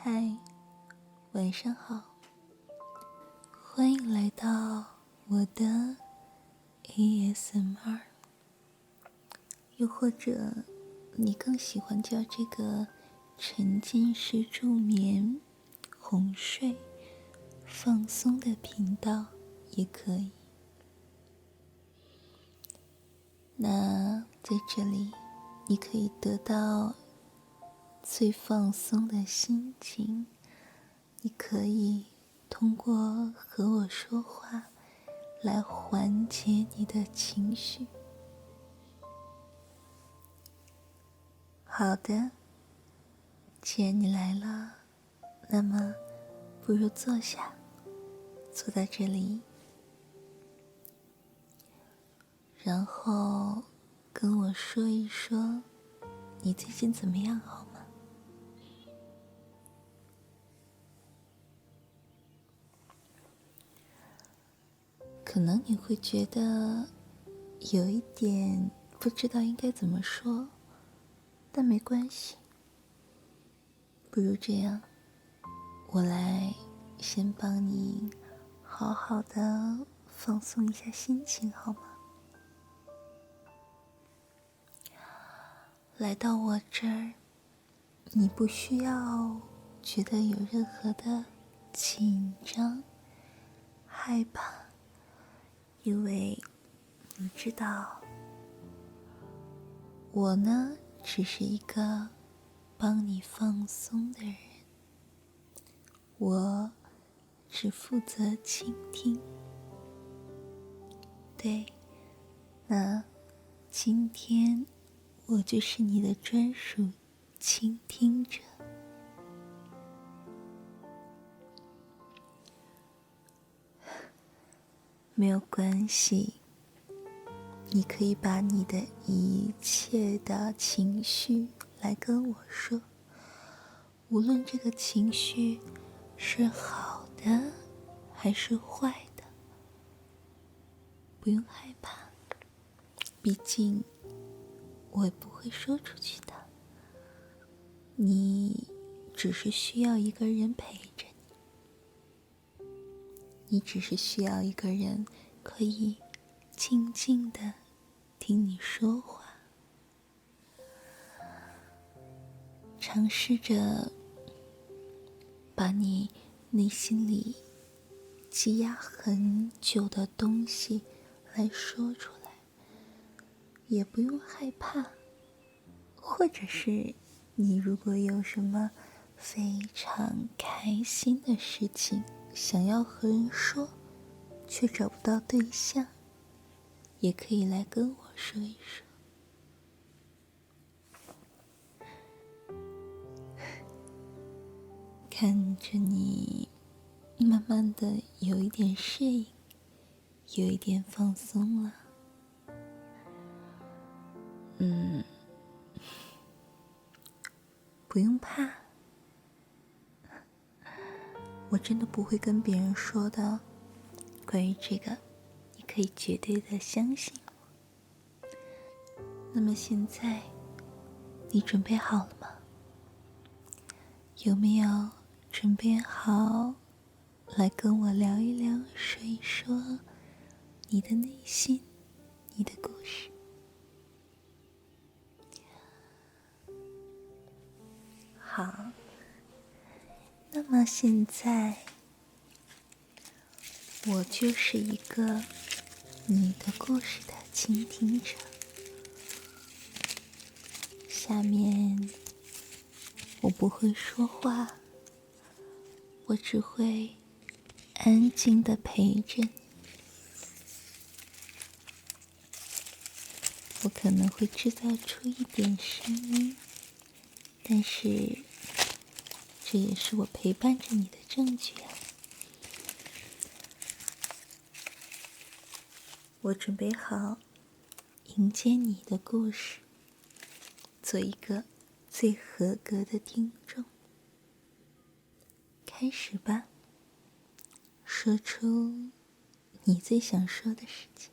嗨，晚上好，欢迎来到我的 ASMR。又或者，你更喜欢叫这个沉浸式助眠、哄睡、放松的频道也可以。那在这里，你可以得到最放松的心情。你可以通过和我说话来缓解你的情绪。好的，既然你来了，那么不如坐下，坐在这里，然后跟我说一说你最近怎么样，好可能你会觉得有一点不知道应该怎么说。但没关系，不如这样，我来先帮你好好的放松一下心情，好吗？来到我这儿，你不需要觉得有任何的紧张、害怕，因为你知道，我呢。只是一个帮你放松的人，我只负责倾听。对，那今天我就是你的专属倾听者。没有关系。你可以把你的一切的情绪来跟我说，无论这个情绪是好的还是坏的，不用害怕，毕竟我也不会说出去的。你只是需要一个人陪，你只是需要一个人可以。静静的听你说话，尝试着把你内心里积压很久的东西来说出来，也不用害怕。或者是你如果有什么非常开心的事情想要和人说，却找不到对象。也可以来跟我说一说。看着你慢慢的有一点适应，有一点放松了，嗯，不用怕，我真的不会跟别人说的，关于这个。你可以绝对的相信我。那么现在，你准备好了吗？有没有准备好来跟我聊一聊、说一说你的内心、你的故事？好，那么现在，我就是一个。你的故事的倾听者。下面我不会说话，我只会安静的陪着你。我可能会制造出一点声音，但是这也是我陪伴着你的证据啊。我准备好迎接你的故事，做一个最合格的听众。开始吧，说出你最想说的事情。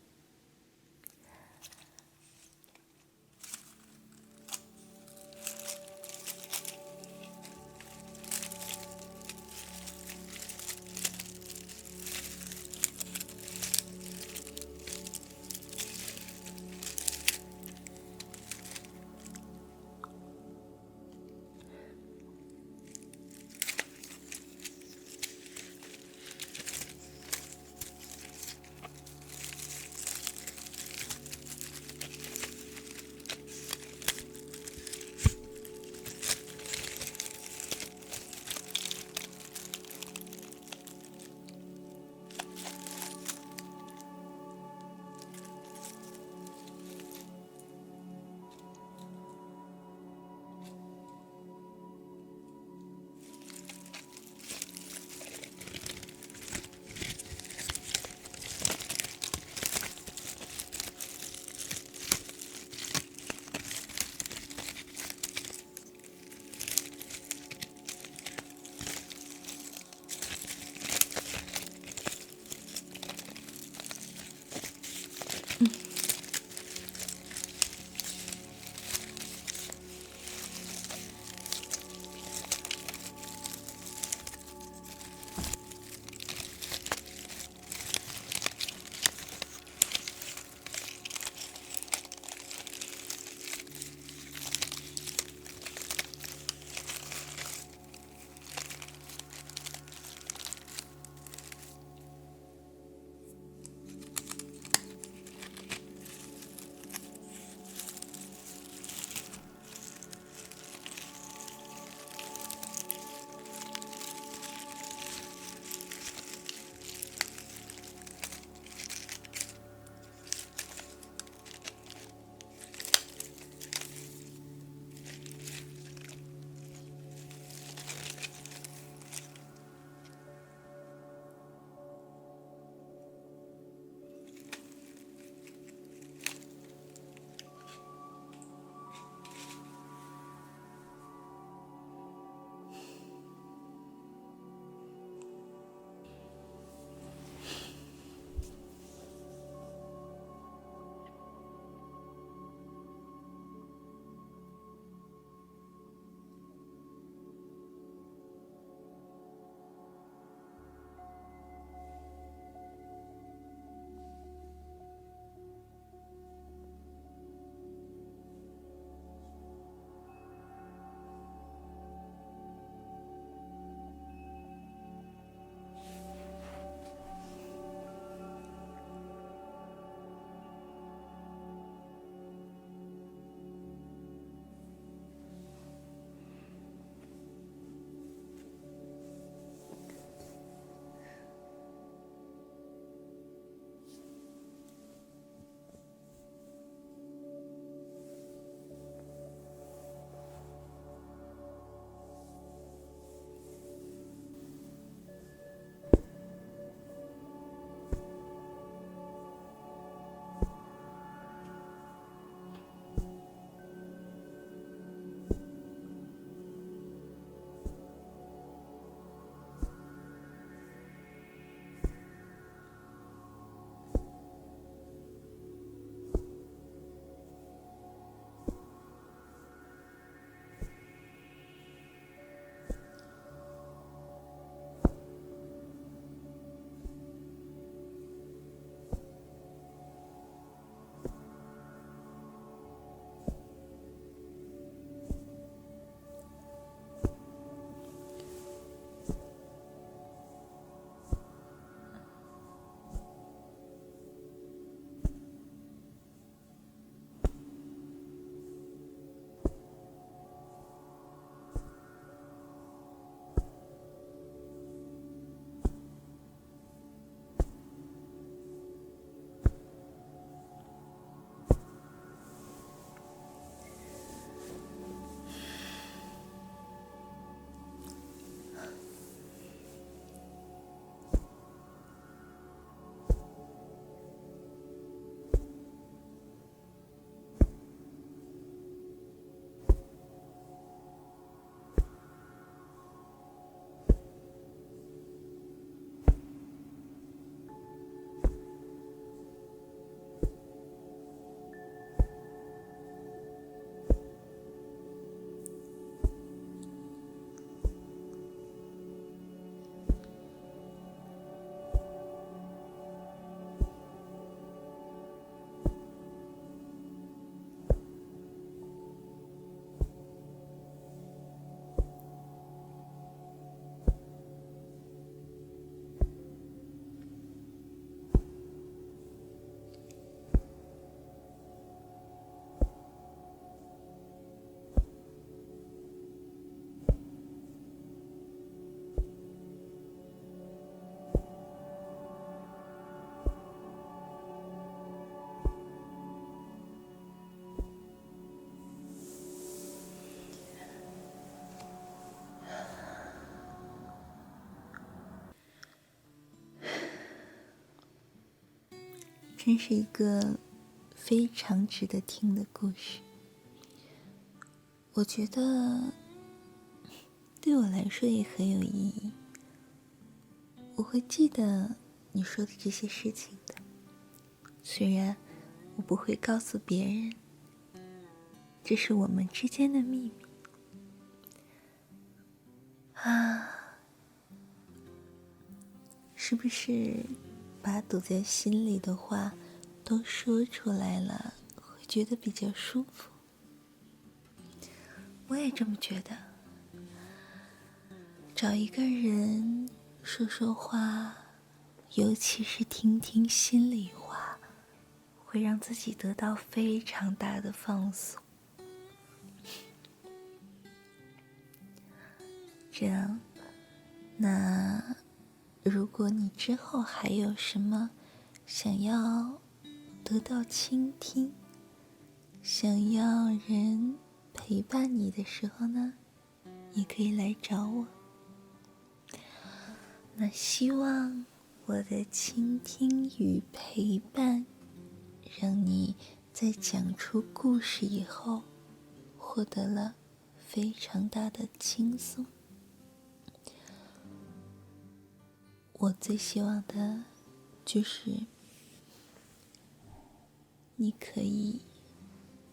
真是一个非常值得听的故事。我觉得对我来说也很有意义。我会记得你说的这些事情的，虽然我不会告诉别人，这是我们之间的秘密。啊，是不是把堵在心里的话都说出来了，会觉得比较舒服？我也这么觉得。找一个人说说话，尤其是听听心里话，会让自己得到非常大的放松。这样，那如果你之后还有什么想要得到倾听、想要人陪伴你的时候呢，也可以来找我。那希望我的倾听与陪伴，让你在讲出故事以后，获得了非常大的轻松。我最希望的，就是你可以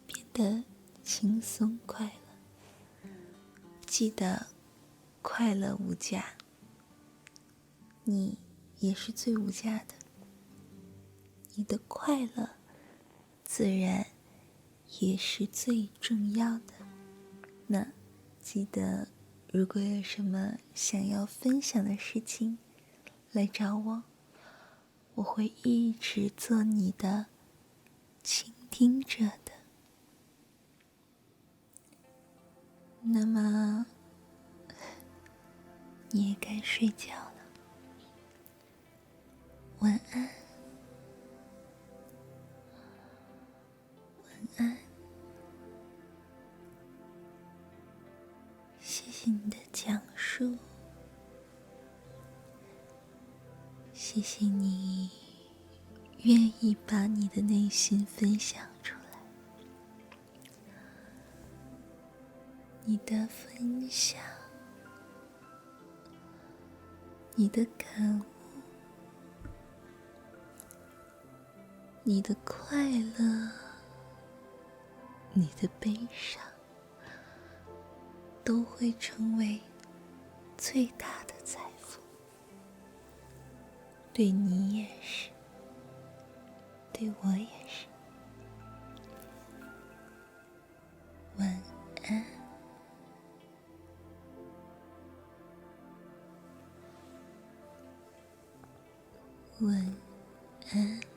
变得轻松快乐。记得，快乐无价，你也是最无价的。你的快乐，自然也是最重要的。那，记得，如果有什么想要分享的事情，来找我，我会一直做你的倾听者的。那么，你也该睡觉了，晚安，晚安，谢谢你的讲述。愿意把你的内心分享出来，你的分享，你的感悟，你的快乐，你的悲伤，都会成为最大的财富。对你也是，对我也是。晚安，晚安。